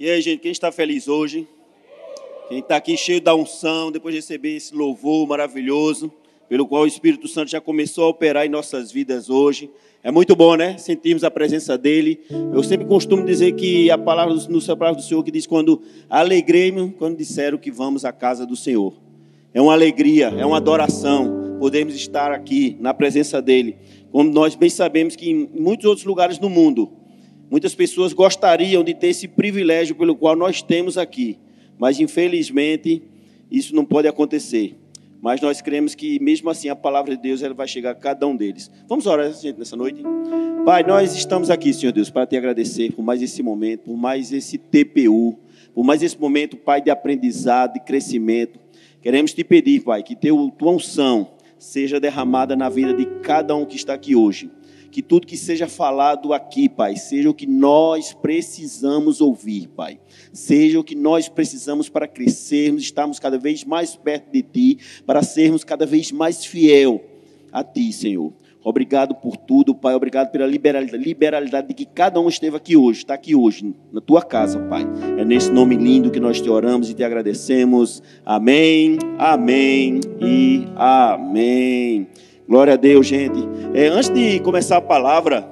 E aí, gente, quem está feliz hoje? Quem está aqui cheio da unção, depois de receber esse louvor maravilhoso, pelo qual o Espírito Santo já começou a operar em nossas vidas hoje. É muito bom, né? Sentirmos a presença dele. Eu sempre costumo dizer que a palavra no palavra do Senhor que diz quando alegrei-me quando disseram que vamos à casa do Senhor. É uma alegria, é uma adoração podermos estar aqui na presença dele. Como nós bem sabemos que em muitos outros lugares do mundo Muitas pessoas gostariam de ter esse privilégio pelo qual nós temos aqui, mas infelizmente isso não pode acontecer. Mas nós cremos que mesmo assim a palavra de Deus ela vai chegar a cada um deles. Vamos orar gente nessa noite. Pai, nós estamos aqui, Senhor Deus, para te agradecer por mais esse momento, por mais esse TPU, por mais esse momento, Pai, de aprendizado, de crescimento. Queremos te pedir, Pai, que teu, tua unção seja derramada na vida de cada um que está aqui hoje que tudo que seja falado aqui, Pai, seja o que nós precisamos ouvir, Pai. Seja o que nós precisamos para crescermos, estarmos cada vez mais perto de Ti, para sermos cada vez mais fiel a Ti, Senhor. Obrigado por tudo, Pai. Obrigado pela liberalidade, liberalidade de que cada um esteve aqui hoje, está aqui hoje, na tua casa, Pai. É nesse nome lindo que nós te oramos e te agradecemos. Amém, amém e amém. Glória a Deus, gente. É, antes de começar a palavra,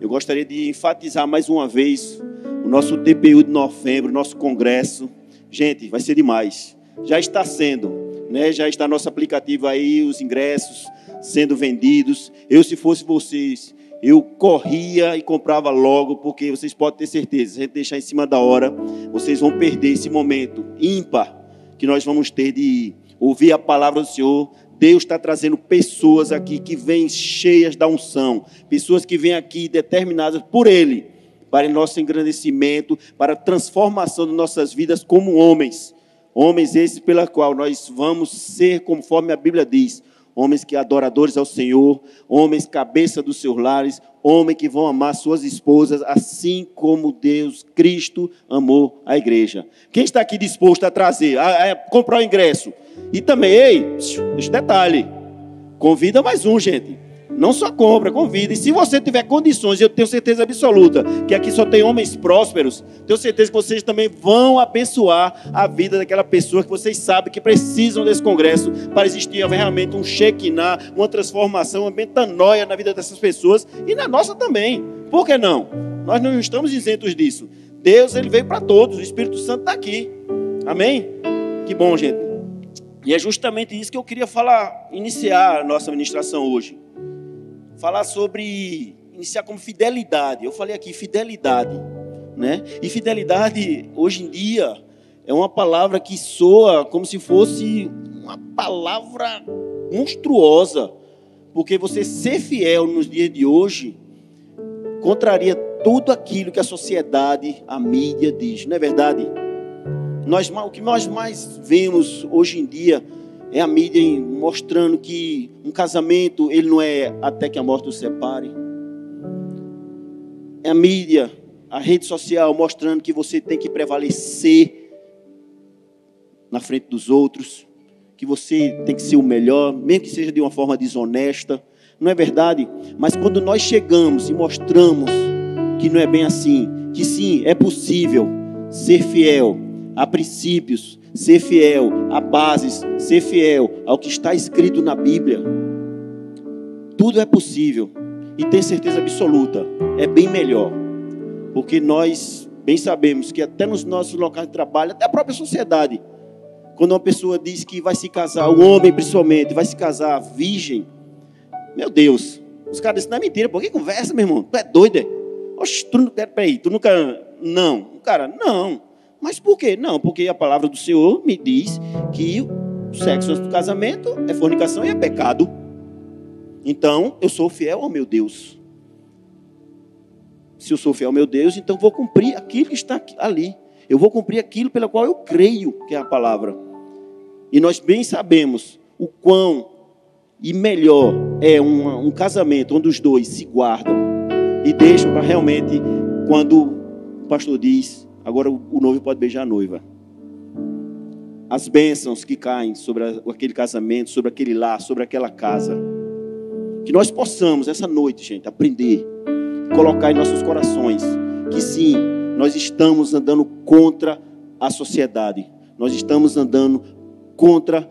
eu gostaria de enfatizar mais uma vez o nosso TPU de novembro, nosso congresso. Gente, vai ser demais. Já está sendo, né? Já está nosso aplicativo aí, os ingressos sendo vendidos. Eu, se fosse vocês, eu corria e comprava logo, porque vocês podem ter certeza, se a gente deixar em cima da hora, vocês vão perder esse momento ímpar que nós vamos ter de ouvir a palavra do Senhor, Deus está trazendo pessoas aqui que vêm cheias da unção, pessoas que vêm aqui determinadas por Ele, para nosso engrandecimento, para a transformação de nossas vidas como homens. Homens esses pela qual nós vamos ser, conforme a Bíblia diz, homens que adoradores ao Senhor, homens cabeça dos seus lares, homens que vão amar suas esposas, assim como Deus, Cristo, amou a igreja. Quem está aqui disposto a trazer, a, a comprar o ingresso? E também, ei, deixa detalhe, convida mais um, gente. Não só compra, convida. E se você tiver condições, eu tenho certeza absoluta que aqui só tem homens prósperos, tenho certeza que vocês também vão abençoar a vida daquela pessoa que vocês sabem que precisam desse congresso para existir realmente um Shekinah, uma transformação, uma metanoia na vida dessas pessoas e na nossa também. Por que não? Nós não estamos isentos disso. Deus, ele veio para todos, o Espírito Santo está aqui. Amém? Que bom, gente. E é justamente isso que eu queria falar, iniciar a nossa ministração hoje falar sobre iniciar como fidelidade. Eu falei aqui fidelidade, né? E fidelidade hoje em dia é uma palavra que soa como se fosse uma palavra monstruosa, porque você ser fiel nos dias de hoje contraria tudo aquilo que a sociedade, a mídia diz, não é verdade? Nós, o que nós mais vemos hoje em dia é a mídia mostrando que um casamento ele não é até que a morte os separe. É a mídia, a rede social mostrando que você tem que prevalecer na frente dos outros, que você tem que ser o melhor, mesmo que seja de uma forma desonesta. Não é verdade? Mas quando nós chegamos e mostramos que não é bem assim, que sim, é possível ser fiel a princípios, ser fiel a bases, ser fiel ao que está escrito na Bíblia. Tudo é possível e ter certeza absoluta, é bem melhor, porque nós bem sabemos que até nos nossos locais de trabalho, até a própria sociedade, quando uma pessoa diz que vai se casar, o homem principalmente, vai se casar virgem, meu Deus, os caras dizem, não é mentira, por que conversa, meu irmão? Tu é doido, é? Oxe, tu, peraí, tu nunca, não, cara, não, mas por quê? Não, porque a palavra do Senhor me diz que o sexo antes do casamento é fornicação e é pecado. Então, eu sou fiel ao meu Deus. Se eu sou fiel ao meu Deus, então vou cumprir aquilo que está ali. Eu vou cumprir aquilo pelo qual eu creio que é a palavra. E nós bem sabemos o quão e melhor é um casamento onde os dois se guardam e deixam para realmente, quando o pastor diz, Agora o noivo pode beijar a noiva. As bênçãos que caem sobre aquele casamento, sobre aquele lar, sobre aquela casa. Que nós possamos, essa noite, gente, aprender, colocar em nossos corações que sim, nós estamos andando contra a sociedade. Nós estamos andando contra,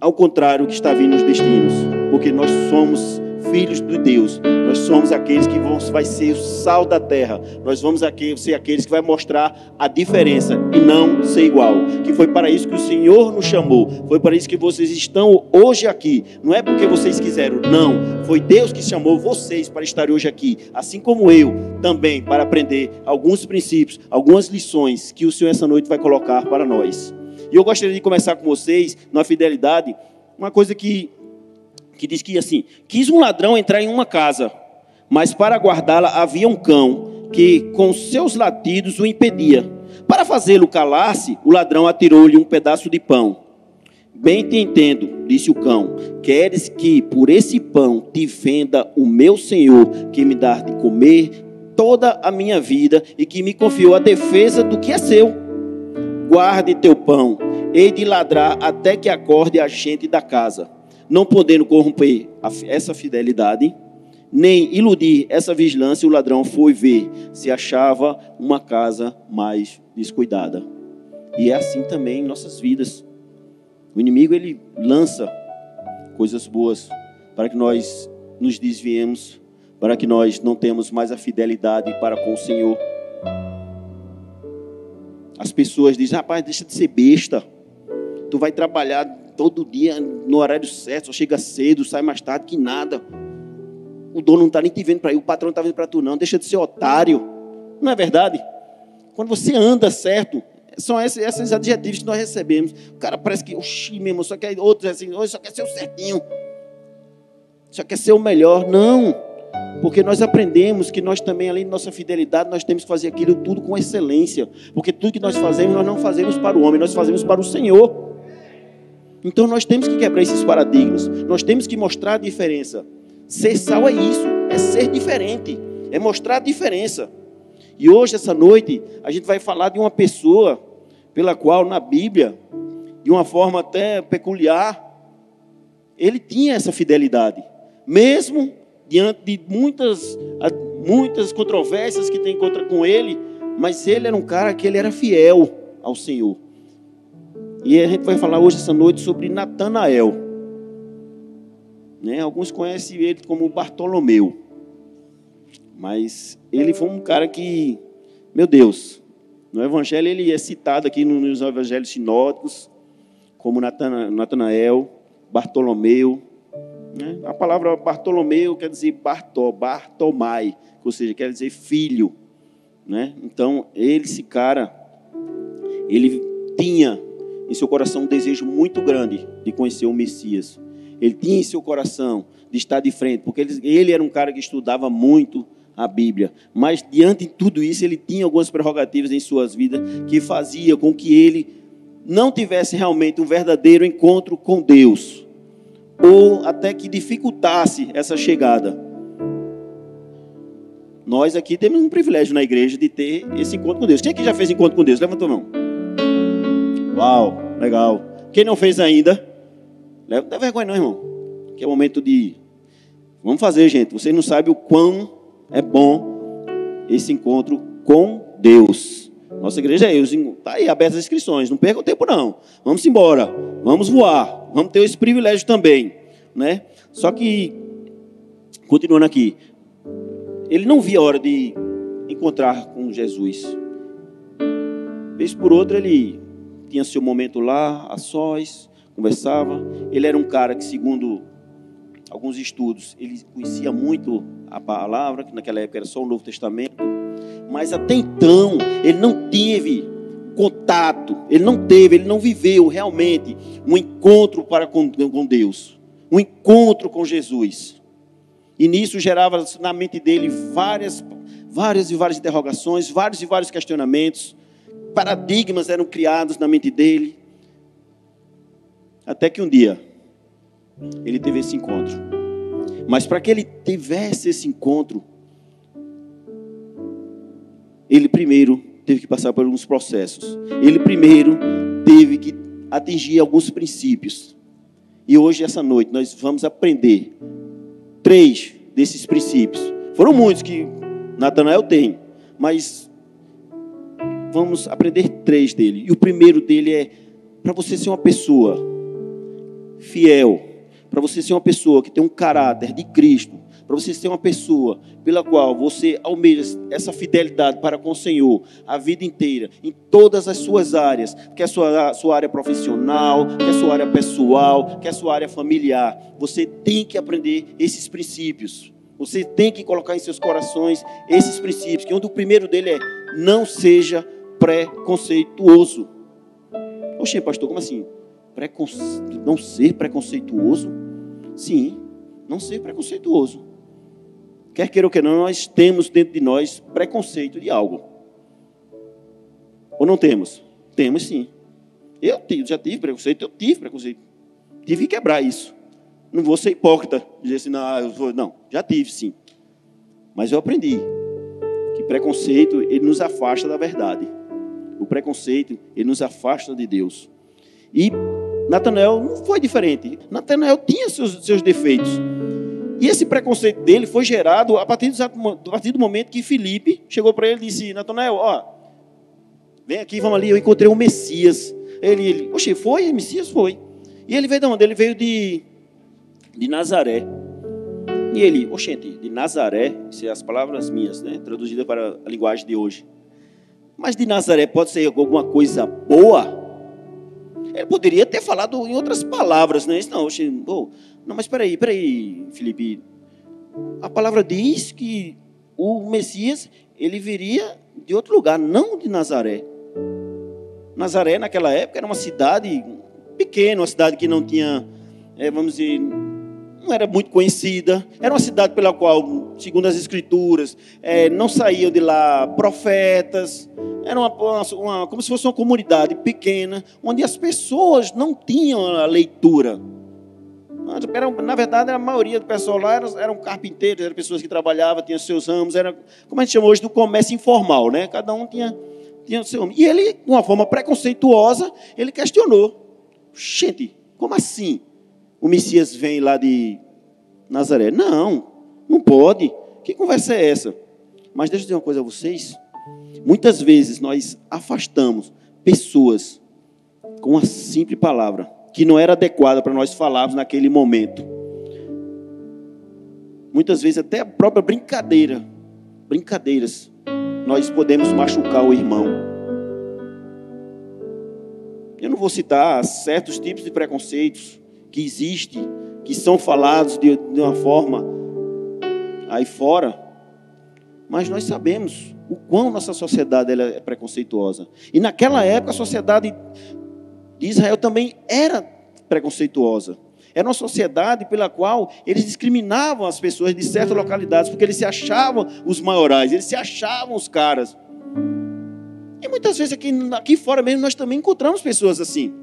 ao contrário, que está vindo os destinos. Porque nós somos filhos de Deus. Nós somos aqueles que vão vai ser o sal da terra. Nós vamos ser aqueles que vai mostrar a diferença e não ser igual. Que foi para isso que o Senhor nos chamou. Foi para isso que vocês estão hoje aqui. Não é porque vocês quiseram, não. Foi Deus que chamou vocês para estar hoje aqui, assim como eu também para aprender alguns princípios, algumas lições que o Senhor essa noite vai colocar para nós. E eu gostaria de começar com vocês na fidelidade, uma coisa que que diz que assim: quis um ladrão entrar em uma casa, mas para guardá-la havia um cão que com seus latidos o impedia. Para fazê-lo calar-se, o ladrão atirou-lhe um pedaço de pão. Bem te entendo, disse o cão. Queres que por esse pão te venda o meu senhor, que me dá de comer toda a minha vida e que me confiou a defesa do que é seu? Guarde teu pão, hei de ladrar até que acorde a gente da casa não podendo corromper essa fidelidade, nem iludir essa vigilância, o ladrão foi ver se achava uma casa mais descuidada. E é assim também em nossas vidas. O inimigo ele lança coisas boas para que nós nos desviemos, para que nós não temos mais a fidelidade para com o Senhor. As pessoas dizem: rapaz, deixa de ser besta. Tu vai trabalhar todo dia no horário certo, só chega cedo, sai mais tarde que nada. O dono não está nem te vendo para ir, o patrão não está vendo para tu não, deixa de ser otário. Não é verdade? Quando você anda certo, são esses, esses adjetivos que nós recebemos. O cara parece que, oxi, mesmo, só quer outros assim, só quer ser o certinho. Só quer ser o melhor. Não. Porque nós aprendemos que nós também, além de nossa fidelidade, nós temos que fazer aquilo tudo com excelência. Porque tudo que nós fazemos, nós não fazemos para o homem, nós fazemos para o Senhor. Então nós temos que quebrar esses paradigmas. Nós temos que mostrar a diferença. Ser sal é isso, é ser diferente, é mostrar a diferença. E hoje, essa noite, a gente vai falar de uma pessoa pela qual na Bíblia, de uma forma até peculiar, ele tinha essa fidelidade. Mesmo diante de muitas, muitas controvérsias que tem contra com ele, mas ele era um cara que ele era fiel ao Senhor. E a gente vai falar hoje, essa noite, sobre Natanael. Né? Alguns conhecem ele como Bartolomeu. Mas ele foi um cara que, meu Deus, no Evangelho ele é citado aqui nos Evangelhos sinóticos, como Natanael, Bartolomeu. Né? A palavra Bartolomeu quer dizer Bartó, Bartomai, ou seja, quer dizer filho. Né? Então, ele, esse cara, ele tinha em seu coração um desejo muito grande de conhecer o Messias. Ele tinha em seu coração de estar de frente, porque ele, ele era um cara que estudava muito a Bíblia. Mas diante de tudo isso, ele tinha algumas prerrogativas em suas vidas que fazia com que ele não tivesse realmente um verdadeiro encontro com Deus, ou até que dificultasse essa chegada. Nós aqui temos um privilégio na igreja de ter esse encontro com Deus. Quem aqui já fez encontro com Deus? Levanta a mão. Uau, legal. Quem não fez ainda, não dá vergonha não, irmão. Que é o momento de. Vamos fazer, gente. Vocês não sabem o quão é bom esse encontro com Deus. Nossa igreja é Está aí abertas as inscrições. Não perca o tempo, não. Vamos embora. Vamos voar. Vamos ter esse privilégio também. Né? Só que, continuando aqui, ele não via a hora de encontrar com Jesus. Vez por outra, ele tinha seu momento lá, a sós, conversava. Ele era um cara que, segundo alguns estudos, ele conhecia muito a palavra, que naquela época era só o Novo Testamento, mas até então ele não teve contato, ele não teve, ele não viveu realmente um encontro para com, com Deus, um encontro com Jesus. E nisso gerava na mente dele várias, várias e várias interrogações, vários e vários questionamentos paradigmas eram criados na mente dele. Até que um dia ele teve esse encontro. Mas para que ele tivesse esse encontro, ele primeiro teve que passar por alguns processos. Ele primeiro teve que atingir alguns princípios. E hoje, essa noite, nós vamos aprender três desses princípios. Foram muitos que Natanael tem, mas vamos aprender três dele. E o primeiro dele é para você ser uma pessoa fiel, para você ser uma pessoa que tem um caráter de Cristo, para você ser uma pessoa pela qual você almeja essa fidelidade para com o Senhor a vida inteira, em todas as suas áreas, que é a sua, a sua área profissional, que é a sua área pessoal, que é a sua área familiar. Você tem que aprender esses princípios. Você tem que colocar em seus corações esses princípios, que um do primeiro dele é não seja preconceituoso. Oxe, pastor, como assim? Preconce... Não ser preconceituoso? Sim, não ser preconceituoso. Quer queira ou que não, nós temos dentro de nós preconceito de algo. Ou não temos? Temos sim. Eu já tive preconceito, eu tive preconceito. Tive que quebrar isso. Não vou ser hipócrita, dizer assim, não, vou, não, já tive sim. Mas eu aprendi que preconceito ele nos afasta da verdade. O preconceito ele nos afasta de Deus. E Natanael não foi diferente. Natanael tinha seus, seus defeitos. E esse preconceito dele foi gerado a partir do, a partir do momento que Felipe chegou para ele e disse: Natanael, ó, vem aqui, vamos ali, eu encontrei o Messias. Ele, ele, oxe, foi? Messias foi. E ele veio de onde? Ele veio de, de Nazaré. E ele, oxente, de Nazaré, isso é as palavras minhas, né, traduzidas para a linguagem de hoje. Mas de Nazaré pode ser alguma coisa boa? Ele poderia ter falado em outras palavras, né? Não, oxe, oh, não, mas peraí, peraí, Felipe. A palavra diz que o Messias, ele viria de outro lugar, não de Nazaré. Nazaré, naquela época, era uma cidade pequena, uma cidade que não tinha, é, vamos dizer, não era muito conhecida. Era uma cidade pela qual, segundo as escrituras, é, não saíam de lá profetas. Era uma, uma, como se fosse uma comunidade pequena, onde as pessoas não tinham a leitura. Era, na verdade, a maioria do pessoal lá eram, eram carpinteiros, eram pessoas que trabalhavam, tinham seus ramos, era, como a gente chama hoje, do comércio informal, né? Cada um tinha, tinha o seu ramo. E ele, de uma forma preconceituosa, ele questionou. Gente, como assim? O Messias vem lá de Nazaré. Não, não pode. Que conversa é essa? Mas deixa eu dizer uma coisa a vocês. Muitas vezes nós afastamos pessoas com uma simples palavra que não era adequada para nós falarmos naquele momento. Muitas vezes até a própria brincadeira, brincadeiras, nós podemos machucar o irmão. Eu não vou citar certos tipos de preconceitos que existem, que são falados de, de uma forma aí fora, mas nós sabemos o quão nossa sociedade é preconceituosa. E naquela época a sociedade de Israel também era preconceituosa. Era uma sociedade pela qual eles discriminavam as pessoas de certas localidades, porque eles se achavam os maiorais, eles se achavam os caras. E muitas vezes aqui, aqui fora mesmo nós também encontramos pessoas assim.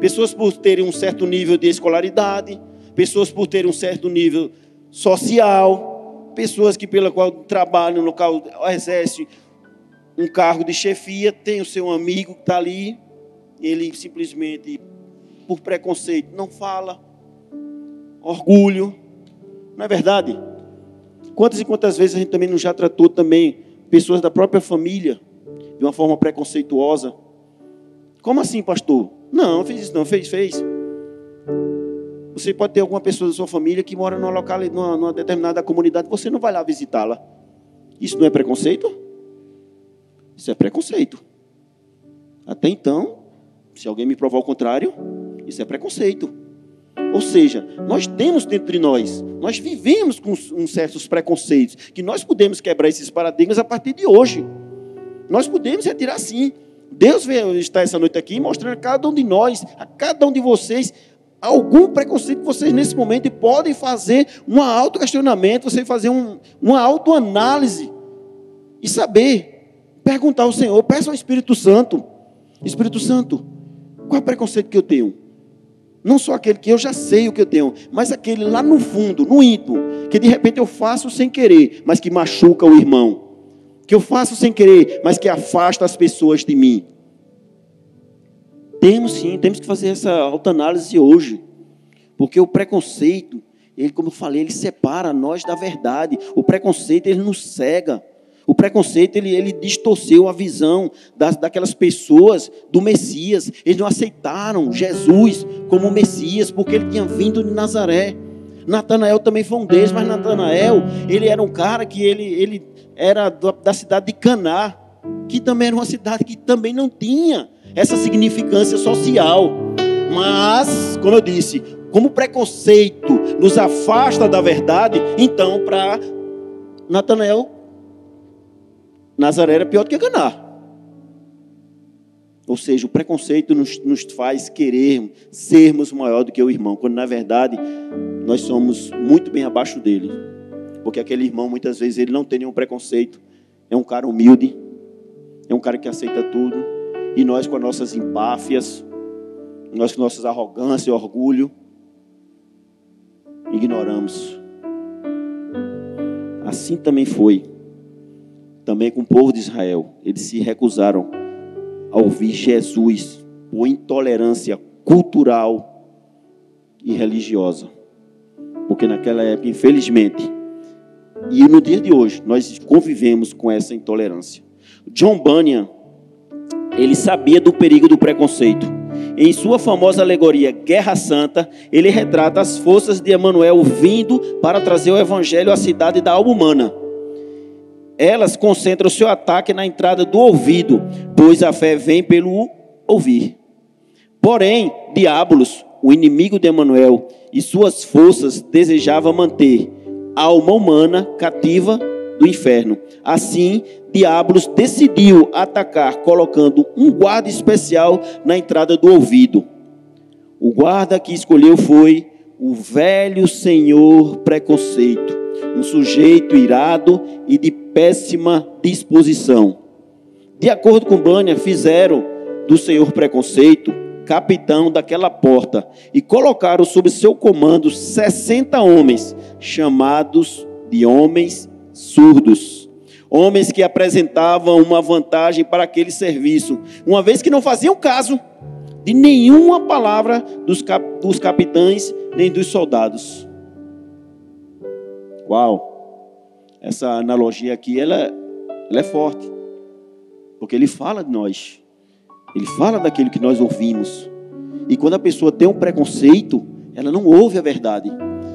Pessoas por terem um certo nível de escolaridade, pessoas por terem um certo nível social, pessoas que pela qual trabalham no local, exercem um cargo de chefia, tem o seu amigo que está ali, ele simplesmente, por preconceito, não fala, orgulho, não é verdade? Quantas e quantas vezes a gente também não já tratou também pessoas da própria família de uma forma preconceituosa? Como assim, pastor? Não, fez isso não, fez, fez. Você pode ter alguma pessoa da sua família que mora numa, local, numa, numa determinada comunidade, você não vai lá visitá-la. Isso não é preconceito? Isso é preconceito. Até então, se alguém me provar o contrário, isso é preconceito. Ou seja, nós temos dentro de nós, nós vivemos com certos preconceitos, que nós podemos quebrar esses paradigmas a partir de hoje. Nós podemos retirar sim. Deus veio estar essa noite aqui mostrando a cada um de nós, a cada um de vocês, algum preconceito que vocês nesse momento podem fazer um auto-questionamento, você fazer um, uma autoanálise e saber, perguntar ao Senhor, peça ao Espírito Santo, Espírito Santo, qual é o preconceito que eu tenho? Não só aquele que eu já sei o que eu tenho, mas aquele lá no fundo, no íntimo, que de repente eu faço sem querer, mas que machuca o irmão que eu faço sem querer, mas que afasta as pessoas de mim. Temos sim, temos que fazer essa autoanálise hoje. Porque o preconceito, ele, como eu falei, ele separa nós da verdade. O preconceito, ele nos cega. O preconceito ele, ele distorceu a visão das, daquelas pessoas do Messias. Eles não aceitaram Jesus como Messias porque ele tinha vindo de Nazaré. Natanael também foi um deles, mas Natanael ele era um cara que ele, ele era da cidade de Caná, que também era uma cidade que também não tinha essa significância social. Mas, como eu disse, como o preconceito nos afasta da verdade, então para Natanael Nazaré era pior do que Caná. Ou seja, o preconceito nos, nos faz querer sermos maior do que o irmão, quando na verdade nós somos muito bem abaixo dele. Porque aquele irmão, muitas vezes, ele não tem nenhum preconceito. É um cara humilde, é um cara que aceita tudo. E nós, com as nossas empáfias, nós com nossas arrogâncias e orgulho, ignoramos. Assim também foi também com o povo de Israel. Eles se recusaram a ouvir Jesus por intolerância cultural e religiosa. Porque naquela época, infelizmente, e no dia de hoje, nós convivemos com essa intolerância. John Bunyan, ele sabia do perigo do preconceito. Em sua famosa alegoria Guerra Santa, ele retrata as forças de Emanuel vindo para trazer o evangelho à cidade da alma humana elas concentram seu ataque na entrada do ouvido, pois a fé vem pelo ouvir. Porém, Diabolos, o inimigo de Emanuel, e suas forças desejava manter a alma humana cativa do inferno. Assim, Diabolos decidiu atacar colocando um guarda especial na entrada do ouvido. O guarda que escolheu foi o velho senhor preconceito, um sujeito irado e de péssima disposição. De acordo com Bânia, fizeram do senhor preconceito capitão daquela porta e colocaram sob seu comando 60 homens, chamados de homens surdos. Homens que apresentavam uma vantagem para aquele serviço, uma vez que não faziam caso de nenhuma palavra dos, cap dos capitães nem dos soldados. Uau! Essa analogia aqui, ela, ela é forte. Porque ele fala de nós. Ele fala daquilo que nós ouvimos. E quando a pessoa tem um preconceito, ela não ouve a verdade.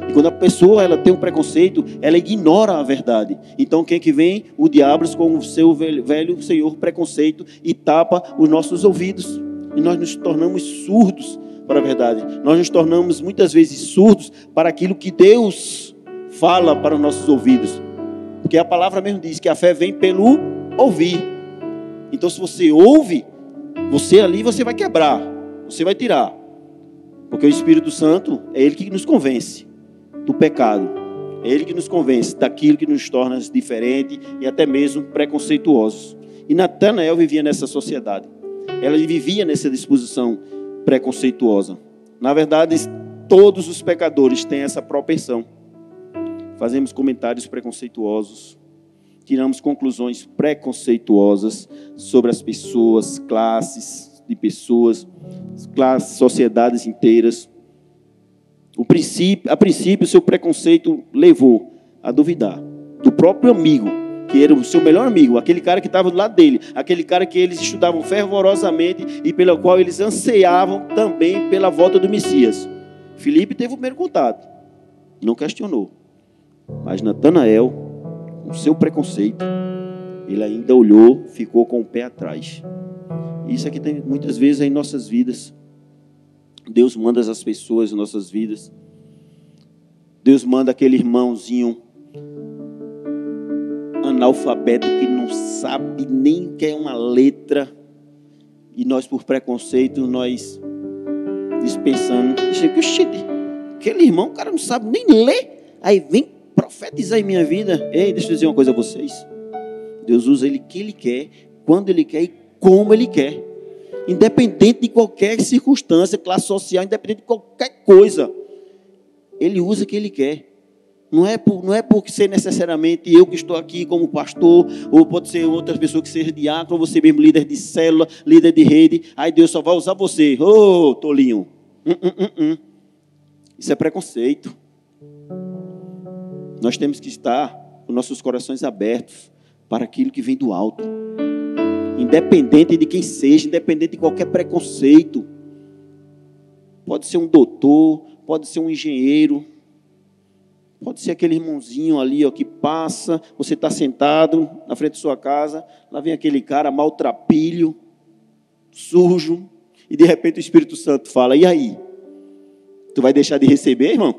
E quando a pessoa ela tem um preconceito, ela ignora a verdade. Então quem é que vem? O diabo com o seu velho, senhor preconceito e tapa os nossos ouvidos. E nós nos tornamos surdos para a verdade. Nós nos tornamos muitas vezes surdos para aquilo que Deus fala para os nossos ouvidos. Porque a palavra mesmo diz que a fé vem pelo ouvir. Então se você ouve, você ali você vai quebrar, você vai tirar. Porque o Espírito Santo é ele que nos convence do pecado. É ele que nos convence daquilo que nos torna diferente e até mesmo preconceituosos. E Natanael vivia nessa sociedade. Ela vivia nessa disposição preconceituosa. Na verdade, todos os pecadores têm essa propensão. Fazemos comentários preconceituosos, tiramos conclusões preconceituosas sobre as pessoas, classes de pessoas, classes, sociedades inteiras. O princípio, a princípio, seu preconceito levou a duvidar do próprio amigo, que era o seu melhor amigo, aquele cara que estava do lado dele, aquele cara que eles estudavam fervorosamente e pelo qual eles anseiavam também pela volta do Messias. Filipe teve o primeiro contato, não questionou. Mas Natanael, com seu preconceito, ele ainda olhou, ficou com o pé atrás. Isso aqui tem muitas vezes em nossas vidas. Deus manda as pessoas em nossas vidas. Deus manda aquele irmãozinho analfabeto que não sabe nem que é uma letra. E nós, por preconceito, nós dispensando. Aquele irmão, o cara não sabe nem ler. Aí vem profetizar em minha vida. Ei, deixa eu dizer uma coisa a vocês. Deus usa ele que ele quer, quando ele quer e como ele quer. Independente de qualquer circunstância, classe social, independente de qualquer coisa. Ele usa o que ele quer. Não é, por, não é por ser necessariamente eu que estou aqui como pastor, ou pode ser outra pessoa que seja diácono, você mesmo líder de célula, líder de rede. Aí Deus só vai usar você. Ô, oh, tolinho. Hum, hum, hum. Isso é preconceito. Nós temos que estar com nossos corações abertos para aquilo que vem do alto. Independente de quem seja, independente de qualquer preconceito. Pode ser um doutor, pode ser um engenheiro, pode ser aquele irmãozinho ali ó, que passa, você está sentado na frente de sua casa, lá vem aquele cara maltrapilho, sujo, e de repente o Espírito Santo fala: E aí? Tu vai deixar de receber, irmão?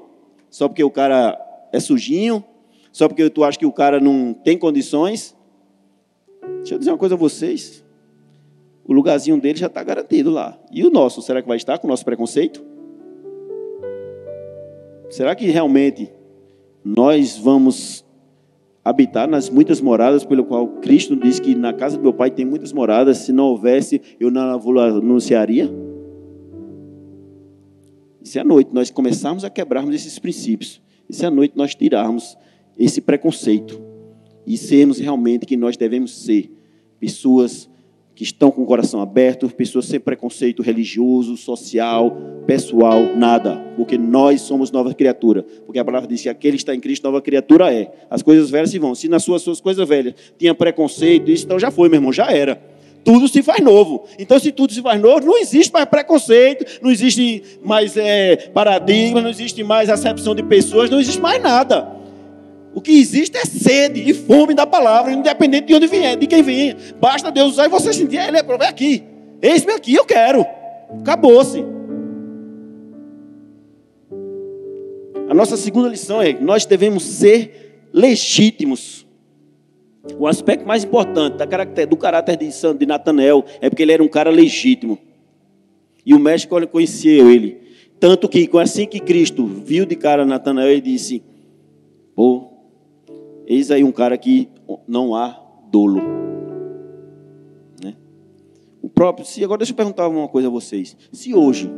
Só porque o cara é sujinho? Só porque tu acha que o cara não tem condições? Deixa eu dizer uma coisa a vocês. O lugarzinho dele já está garantido lá. E o nosso, será que vai estar com o nosso preconceito? Será que realmente nós vamos habitar nas muitas moradas, pelo qual Cristo diz que na casa do meu pai tem muitas moradas, se não houvesse, eu não anunciaria? Se à noite nós começarmos a quebrarmos esses princípios, e se à noite nós tirarmos esse preconceito, e sermos realmente que nós devemos ser pessoas que estão com o coração aberto, pessoas sem preconceito religioso, social, pessoal, nada, porque nós somos nova criatura, porque a palavra diz que aquele que está em Cristo, nova criatura é. As coisas velhas se vão. Se nas suas, suas coisas velhas tinha preconceito, isso então já foi, meu irmão, já era. Tudo se faz novo. Então, se tudo se faz novo, não existe mais preconceito, não existe mais é, paradigma, não existe mais acepção de pessoas, não existe mais nada. O que existe é sede e fome da palavra, independente de onde vier, de quem vier. Basta Deus usar e você sentir, ele é vem aqui. Eis-me aqui, eu quero. Acabou-se. A nossa segunda lição é nós devemos ser legítimos. O aspecto mais importante do caráter de Santo de Natanael é porque ele era um cara legítimo. E o mestre conheceu ele. Tanto que, assim que Cristo viu de cara Natanael, ele disse: Pô, Eis aí um cara que não há dolo. Né? O próprio, se agora deixa eu perguntar uma coisa a vocês. Se hoje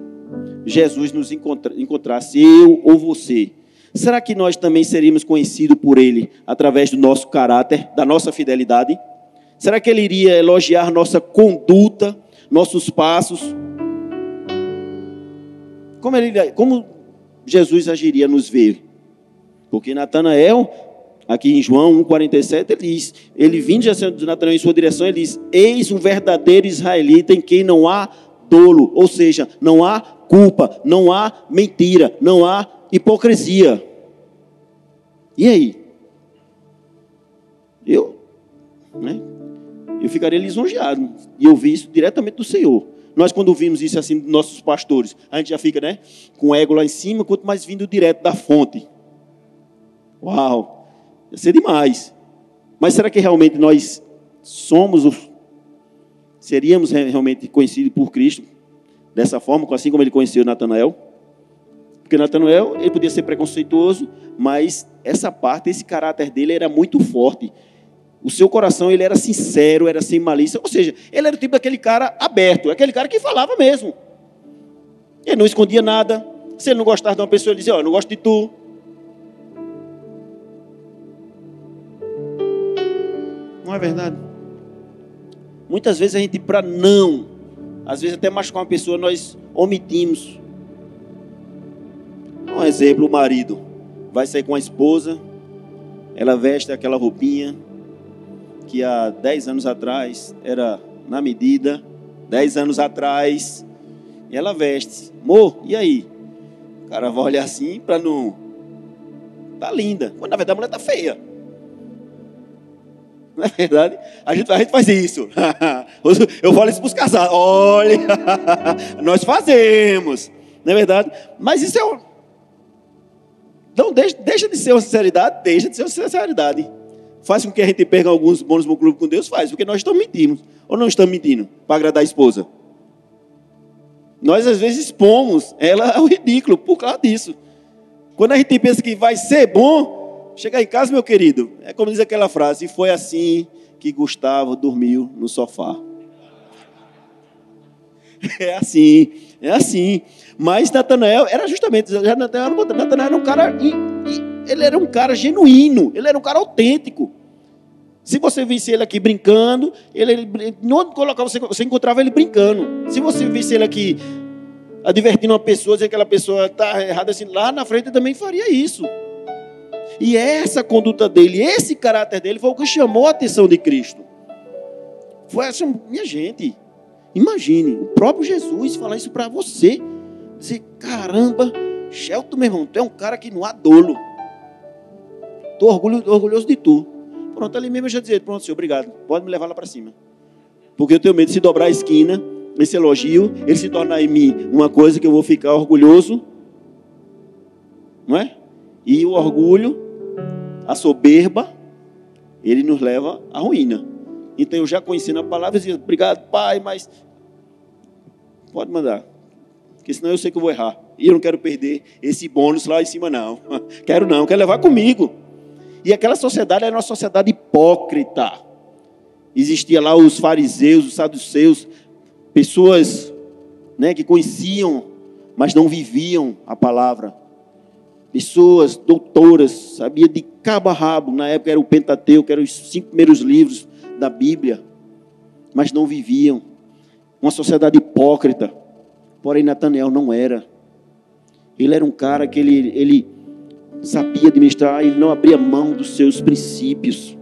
Jesus nos encontra, encontrasse eu ou você, será que nós também seríamos conhecidos por Ele através do nosso caráter, da nossa fidelidade? Será que Ele iria elogiar nossa conduta, nossos passos? Como, ele, como Jesus agiria nos ver? Porque Natanael Aqui em João 1,47 ele diz: Ele vindo de Natanael em sua direção, ele diz: Eis um verdadeiro israelita em quem não há dolo, ou seja, não há culpa, não há mentira, não há hipocrisia. E aí? Eu, né? Eu ficaria lisonjeado e eu isso diretamente do Senhor. Nós, quando vimos isso assim dos nossos pastores, a gente já fica, né? Com o ego lá em cima, quanto mais vindo direto da fonte. Uau! Ia ser demais. Mas será que realmente nós somos, os, seríamos realmente conhecidos por Cristo dessa forma, assim como ele conheceu Natanael? Porque Natanael, ele podia ser preconceituoso, mas essa parte, esse caráter dele era muito forte. O seu coração, ele era sincero, era sem malícia. Ou seja, ele era o tipo daquele cara aberto, aquele cara que falava mesmo. Ele não escondia nada. Se ele não gostava de uma pessoa, ele dizia, ó, oh, não gosto de tu. Não é verdade? Muitas vezes a gente, para não, às vezes até machucar uma pessoa, nós omitimos. Um exemplo, o marido vai sair com a esposa, ela veste aquela roupinha que há 10 anos atrás era na medida, 10 anos atrás, e ela veste. Amor, e aí? O cara vai olhar assim para não. Tá linda. Quando na verdade a mulher tá feia. Não é verdade? A gente, a gente faz isso. Eu falo isso para os casados. Olha, nós fazemos. Não é verdade? Mas isso é. Não, deixa, deixa de ser uma sinceridade, deixa de ser uma sinceridade. Faz com que a gente perca alguns bônus no clube com Deus, faz, porque nós estamos mentindo. Ou não estamos mentindo para agradar a esposa? Nós às vezes expomos ela ao ridículo por causa disso. Quando a gente pensa que vai ser bom, Chegar em casa, meu querido, é como diz aquela frase: e foi assim que Gustavo dormiu no sofá. É assim, é assim. Mas Natanael era justamente, Natanael era, um cara, ele era um cara genuíno, ele era um cara autêntico. Se você visse ele aqui brincando, ele, ele onde colocava você, você encontrava ele brincando. Se você visse ele aqui advertindo uma pessoa, dizendo que aquela pessoa está errada assim, lá na frente também faria isso. E essa conduta dele, esse caráter dele foi o que chamou a atenção de Cristo. Foi essa, minha gente, imagine, o próprio Jesus falar isso para você. Dizer, caramba, Shelton, meu irmão, tu é um cara que não há dolo. Estou orgulhoso de tu. Pronto, ali mesmo eu já dizia, pronto, senhor, obrigado. Pode me levar lá para cima. Porque eu tenho medo de se dobrar a esquina, esse elogio, ele se tornar em mim uma coisa que eu vou ficar orgulhoso. Não é? E o orgulho, a soberba, ele nos leva à ruína. Então eu já conheci na palavra e dizia, obrigado, pai, mas pode mandar. Porque senão eu sei que eu vou errar. E eu não quero perder esse bônus lá em cima, não. Quero não, quero levar comigo. E aquela sociedade era uma sociedade hipócrita. Existia lá os fariseus, os saduceus, pessoas né, que conheciam, mas não viviam a palavra. Pessoas doutoras, sabia de cabo a rabo. Na época era o Pentateuco, eram os cinco primeiros livros da Bíblia, mas não viviam. Uma sociedade hipócrita. Porém, Natanael não era. Ele era um cara que ele, ele sabia administrar, ele não abria mão dos seus princípios.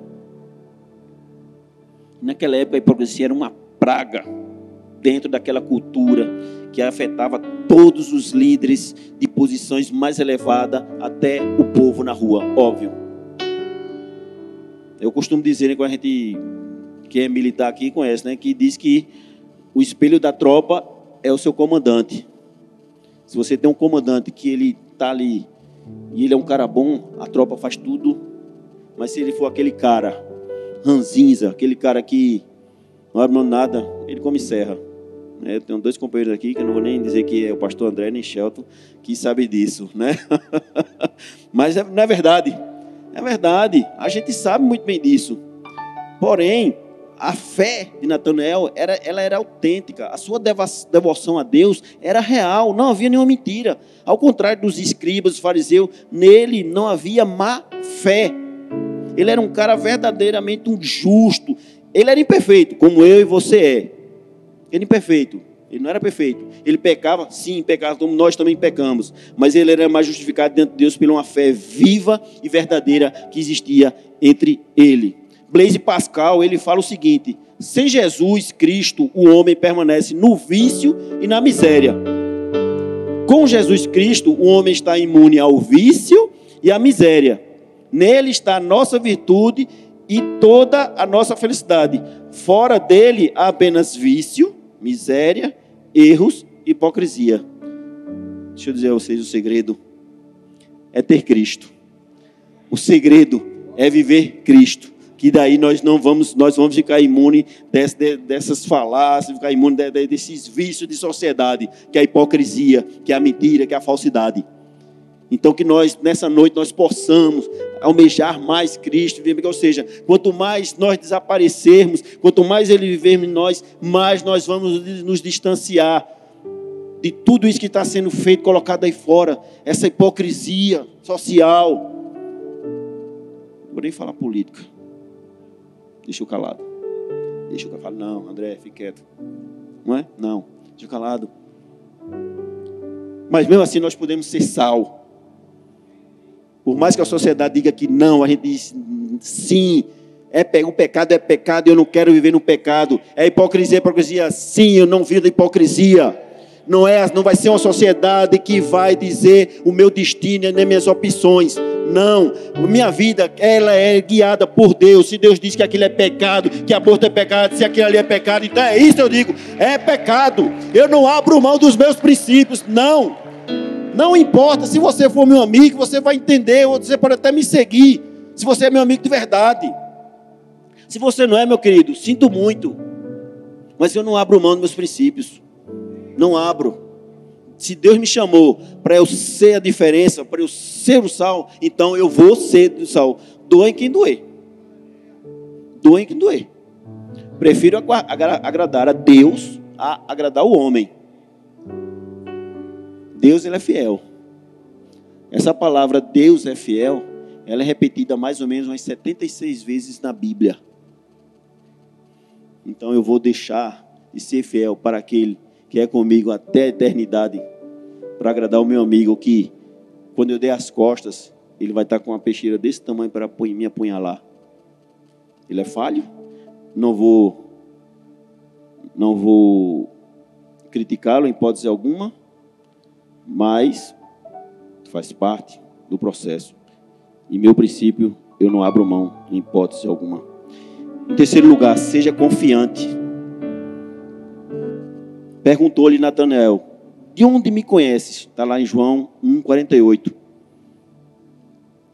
Naquela época a hipocrisia era uma praga dentro daquela cultura que afetava todos os líderes de posições mais elevadas até o povo na rua, óbvio. Eu costumo dizer, né, quando a gente que é militar aqui conhece, né, que diz que o espelho da tropa é o seu comandante. Se você tem um comandante que ele está ali e ele é um cara bom, a tropa faz tudo. Mas se ele for aquele cara ranzinza, aquele cara que não abre nada, ele come serra. É, eu tenho dois companheiros aqui, que eu não vou nem dizer que é o pastor André nem Shelton, que sabe disso, né? Mas é, não é verdade. É verdade. A gente sabe muito bem disso. Porém, a fé de Natanael era, ela era autêntica, a sua devoção a Deus era real, não havia nenhuma mentira. Ao contrário dos escribas, dos fariseus, nele não havia má fé. Ele era um cara verdadeiramente um justo. Ele era imperfeito, como eu e você é. Ele imperfeito. Ele não era perfeito. Ele pecava, sim, pecava, como nós também pecamos. Mas ele era mais justificado diante de Deus pela uma fé viva e verdadeira que existia entre ele. Blaise Pascal, ele fala o seguinte: sem Jesus Cristo, o homem permanece no vício e na miséria. Com Jesus Cristo, o homem está imune ao vício e à miséria. Nele está a nossa virtude e toda a nossa felicidade. Fora dele há apenas vício, miséria, erros hipocrisia. Deixa eu dizer a vocês o segredo é ter Cristo. O segredo é viver Cristo que daí nós não vamos, nós vamos ficar imune dessas falácias, ficar imune desses vícios de sociedade, que é a hipocrisia, que é a mentira, que é a falsidade. Então que nós, nessa noite, nós possamos almejar mais Cristo, ou seja, quanto mais nós desaparecermos, quanto mais Ele vivermos em nós, mais nós vamos nos distanciar de tudo isso que está sendo feito, colocado aí fora, essa hipocrisia social. Não vou nem falar política. Deixa eu calado. Deixa eu calado. Não, André, fique quieto. Não é? Não. Deixa eu calado. Mas mesmo assim nós podemos ser sal. Por mais que a sociedade diga que não, a gente diz sim. É, o pecado é pecado, eu não quero viver no pecado. É hipocrisia, é hipocrisia. Sim, eu não vivo da hipocrisia. Não é, não vai ser uma sociedade que vai dizer o meu destino nem minhas opções. Não, minha vida ela é guiada por Deus. Se Deus diz que aquilo é pecado, que aborto é pecado, se aquilo ali é pecado, então é isso eu digo, é pecado. Eu não abro mão dos meus princípios, não. Não importa se você for meu amigo, você vai entender, ou você pode até me seguir, se você é meu amigo de verdade. Se você não é, meu querido, sinto muito. Mas eu não abro mão dos meus princípios. Não abro. Se Deus me chamou para eu ser a diferença, para eu ser o sal, então eu vou ser o sal. Doem quem doer. Doem quem doer. Prefiro agradar a Deus a agradar o homem. Deus ele é fiel. Essa palavra Deus é fiel, ela é repetida mais ou menos umas 76 vezes na Bíblia. Então eu vou deixar de ser fiel para aquele que é comigo até a eternidade, para agradar o meu amigo que, quando eu dei as costas, ele vai estar com uma peixeira desse tamanho para me apunhalar. Ele é falho? Não vou não vou criticá-lo em hipótese alguma, mas faz parte do processo. E meu princípio, eu não abro mão em hipótese alguma. Em terceiro lugar, seja confiante. Perguntou-lhe Natanael: De onde me conheces? Está lá em João 1,48.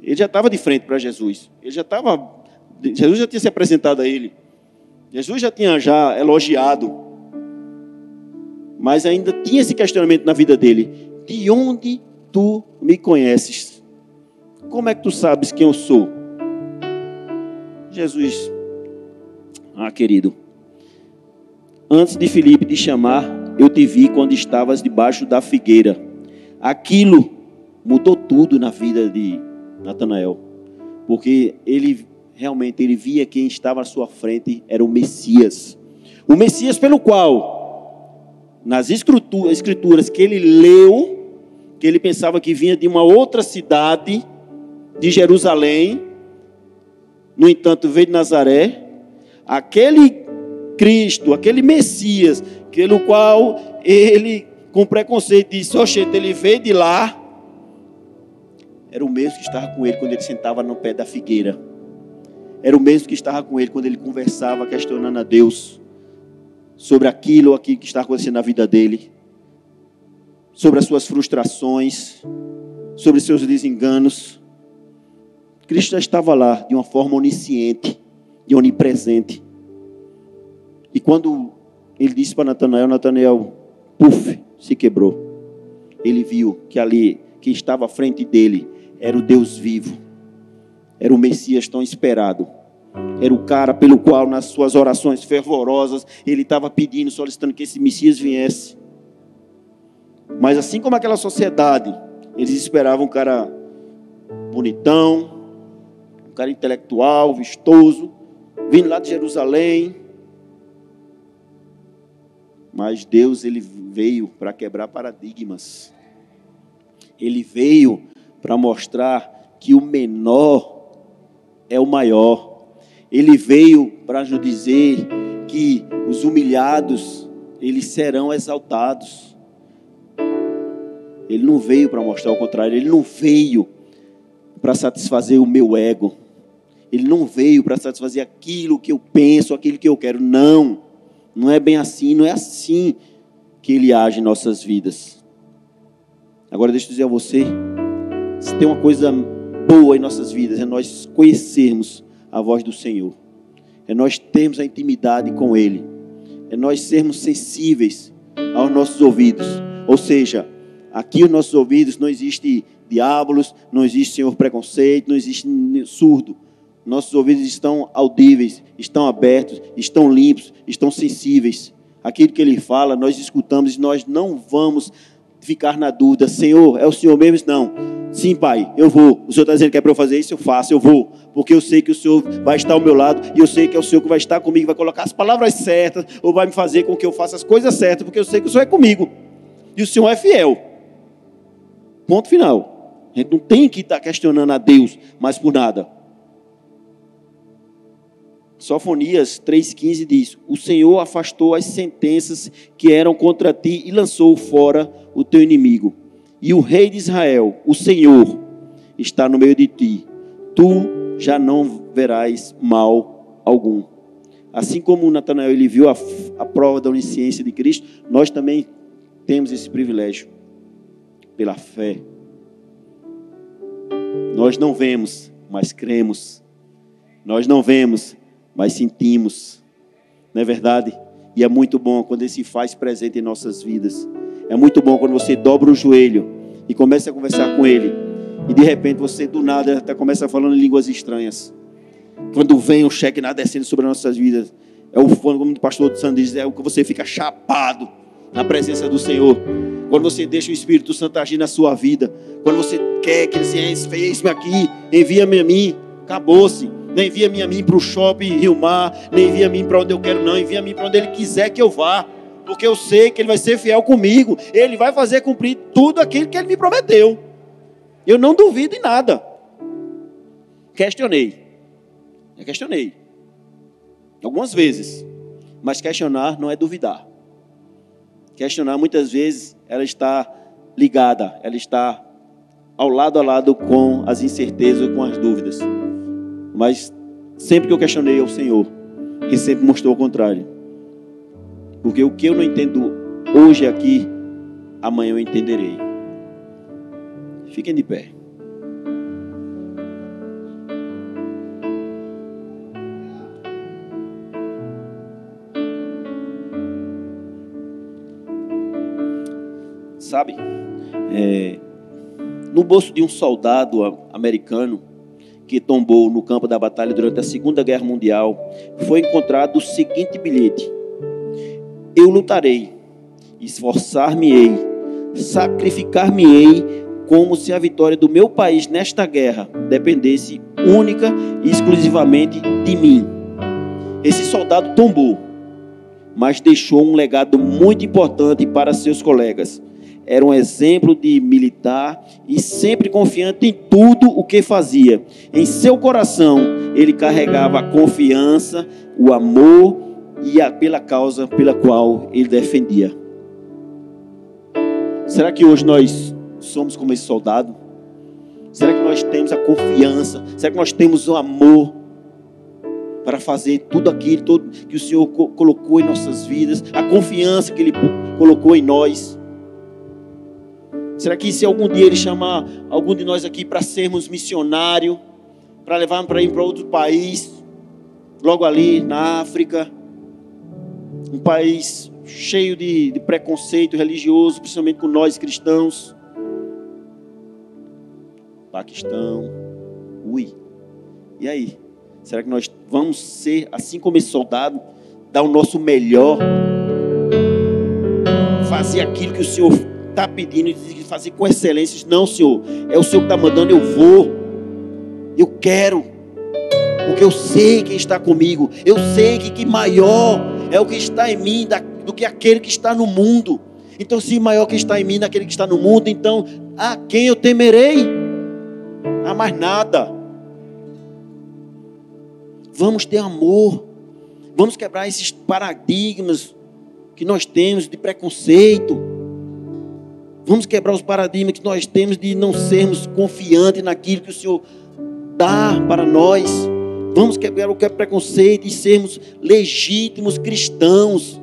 Ele já estava de frente para Jesus. Ele já estava. Jesus já tinha se apresentado a ele. Jesus já tinha já elogiado. Mas ainda tinha esse questionamento na vida dele. De onde tu me conheces? Como é que tu sabes quem eu sou? Jesus, ah, querido, antes de Filipe te chamar, eu te vi quando estavas debaixo da figueira. Aquilo mudou tudo na vida de Natanael, porque ele realmente ele via quem estava à sua frente era o Messias. O Messias pelo qual nas escrituras que ele leu, que ele pensava que vinha de uma outra cidade, de Jerusalém, no entanto, veio de Nazaré, aquele Cristo, aquele Messias, pelo qual ele, com preconceito, disse: Oxente, ele veio de lá, era o mesmo que estava com ele quando ele sentava no pé da figueira. Era o mesmo que estava com ele quando ele conversava, questionando a Deus sobre aquilo ou aquilo que está acontecendo na vida dele, sobre as suas frustrações, sobre seus desenganos. Cristo já estava lá de uma forma onisciente e onipresente. E quando ele disse para Natanael, Natanael, puf, se quebrou. Ele viu que ali, que estava à frente dele, era o Deus vivo. Era o Messias tão esperado. Era o cara pelo qual, nas suas orações fervorosas, ele estava pedindo, solicitando que esse Messias viesse. Mas assim como aquela sociedade, eles esperavam um cara bonitão, cara intelectual, vistoso, vindo lá de Jerusalém. Mas Deus ele veio para quebrar paradigmas. Ele veio para mostrar que o menor é o maior. Ele veio para nos dizer que os humilhados eles serão exaltados. Ele não veio para mostrar o contrário, ele não veio para satisfazer o meu ego. Ele não veio para satisfazer aquilo que eu penso, aquilo que eu quero. Não. Não é bem assim, não é assim que ele age em nossas vidas. Agora deixa eu dizer a você, se tem uma coisa boa em nossas vidas, é nós conhecermos a voz do Senhor. É nós termos a intimidade com Ele. É nós sermos sensíveis aos nossos ouvidos. Ou seja, aqui os nossos ouvidos não existe diabolos, não existe Senhor preconceito, não existe surdo nossos ouvidos estão audíveis, estão abertos, estão limpos, estão sensíveis. Aquilo que ele fala, nós escutamos e nós não vamos ficar na dúvida: Senhor, é o Senhor mesmo? Não. Sim, Pai, eu vou. O Senhor está dizendo que é para eu fazer isso, eu faço, eu vou. Porque eu sei que o Senhor vai estar ao meu lado e eu sei que é o Senhor que vai estar comigo, vai colocar as palavras certas ou vai me fazer com que eu faça as coisas certas, porque eu sei que o Senhor é comigo e o Senhor é fiel. Ponto final. A gente não tem que estar questionando a Deus mais por nada. Sofonias 3,15 diz: O Senhor afastou as sentenças que eram contra ti e lançou fora o teu inimigo. E o rei de Israel, o Senhor, está no meio de ti. Tu já não verás mal algum. Assim como Natanael ele viu a, a prova da onisciência de Cristo, nós também temos esse privilégio pela fé. Nós não vemos, mas cremos. Nós não vemos, mas sentimos, não é verdade? E é muito bom quando Ele se faz presente em nossas vidas. É muito bom quando você dobra o joelho e começa a conversar com Ele. E de repente você do nada até começa falando em línguas estranhas. Quando vem o cheque nada descendo sobre as nossas vidas, é o como o pastor Santos diz, é o que você fica chapado na presença do Senhor. Quando você deixa o Espírito Santo agir na sua vida, quando você quer que ele se fez-me aqui, envia-me a mim, acabou-se nem envia-me a mim para o shopping Rio Mar, nem envia a mim para onde eu quero, não, envia a mim para onde Ele quiser que eu vá, porque eu sei que Ele vai ser fiel comigo, Ele vai fazer cumprir tudo aquilo que Ele me prometeu. Eu não duvido em nada. questionei. Eu questionei. Algumas vezes. Mas questionar não é duvidar. Questionar, muitas vezes, ela está ligada, ela está ao lado a lado com as incertezas, com as dúvidas. Mas sempre que eu questionei ao Senhor, Ele sempre mostrou o contrário. Porque o que eu não entendo hoje aqui, amanhã eu entenderei. Fiquem de pé. Sabe? É, no bolso de um soldado americano que tombou no campo da batalha durante a Segunda Guerra Mundial, foi encontrado o seguinte bilhete: Eu lutarei, esforçar-me-ei, sacrificar-me-ei, como se a vitória do meu país nesta guerra dependesse única e exclusivamente de mim. Esse soldado tombou, mas deixou um legado muito importante para seus colegas era um exemplo de militar e sempre confiante em tudo o que fazia. Em seu coração, ele carregava a confiança, o amor e a, pela causa pela qual ele defendia. Será que hoje nós somos como esse soldado? Será que nós temos a confiança? Será que nós temos o amor para fazer tudo aquilo que o Senhor colocou em nossas vidas? A confiança que Ele colocou em nós? Será que se algum dia ele chamar algum de nós aqui para sermos missionário, para levar para ir para outro país, logo ali na África, um país cheio de, de preconceito religioso, principalmente com nós cristãos, Paquistão, ui, e aí? Será que nós vamos ser, assim como esse soldado, dar o nosso melhor, fazer aquilo que o Senhor está pedindo de fazer com excelência. Não, Senhor, é o Senhor que está mandando, eu vou. Eu quero. Porque eu sei quem está comigo. Eu sei que, que maior é o que está em mim da, do que aquele que está no mundo. Então, se maior que está em mim daquele que está no mundo, então a quem eu temerei? A mais nada. Vamos ter amor. Vamos quebrar esses paradigmas que nós temos de preconceito Vamos quebrar os paradigmas que nós temos de não sermos confiantes naquilo que o Senhor dá para nós. Vamos quebrar o que é preconceito e sermos legítimos cristãos,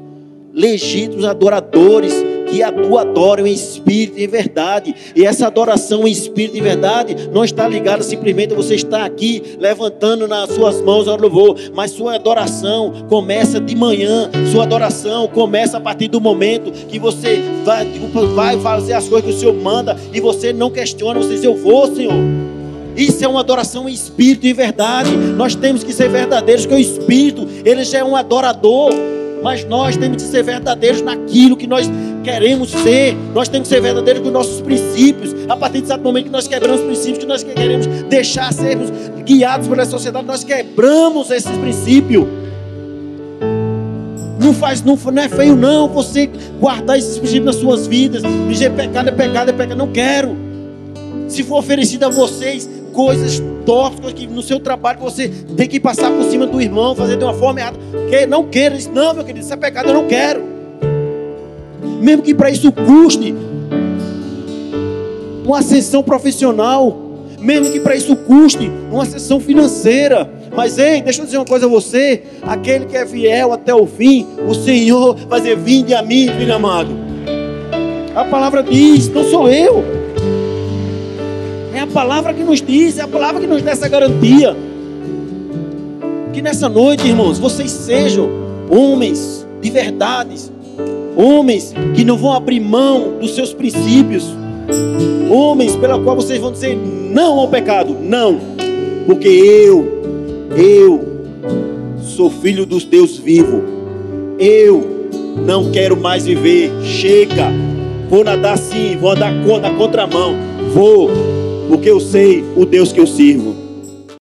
legítimos adoradores que adoram em espírito e em verdade. E essa adoração em espírito e verdade não está ligada simplesmente a você estar aqui levantando nas suas mãos ao louvor, mas sua adoração começa de manhã, sua adoração começa a partir do momento que você vai, vai fazer as coisas que o Senhor manda e você não questiona, você diz: Eu vou, Senhor. Isso é uma adoração em espírito e verdade. Nós temos que ser verdadeiros, porque o espírito, ele já é um adorador mas nós temos que ser verdadeiros naquilo que nós queremos ser. Nós temos que ser verdadeiros com nossos princípios. A partir de certo momento que nós quebramos os princípios, que nós queremos deixar sermos guiados pela sociedade, nós quebramos esses princípios. Não faz, não, não é feio não você guardar esses princípios nas suas vidas. Dizer pecado é pecado, é pecado. Não quero. Se for oferecido a vocês coisas tóxicas que no seu trabalho você tem que passar por cima do irmão, fazer de uma forma errada. Que não queira, não, meu querido, isso é pecado, eu não quero. Mesmo que para isso custe uma ascensão profissional, mesmo que para isso custe uma ascensão financeira. Mas ei, deixa eu dizer uma coisa a você: aquele que é fiel até o fim, o Senhor vai dizer: Vinde a mim, filho amado. A palavra diz, não sou eu. É a palavra que nos diz, é a palavra que nos dá essa garantia. Que nessa noite, irmãos, vocês sejam homens de verdades, homens que não vão abrir mão dos seus princípios, homens pela qual vocês vão dizer não ao pecado, não, porque eu, eu sou filho dos Deus vivo, eu não quero mais viver, chega, vou nadar sim, vou andar na contramão, vou porque eu sei o Deus que eu sirvo.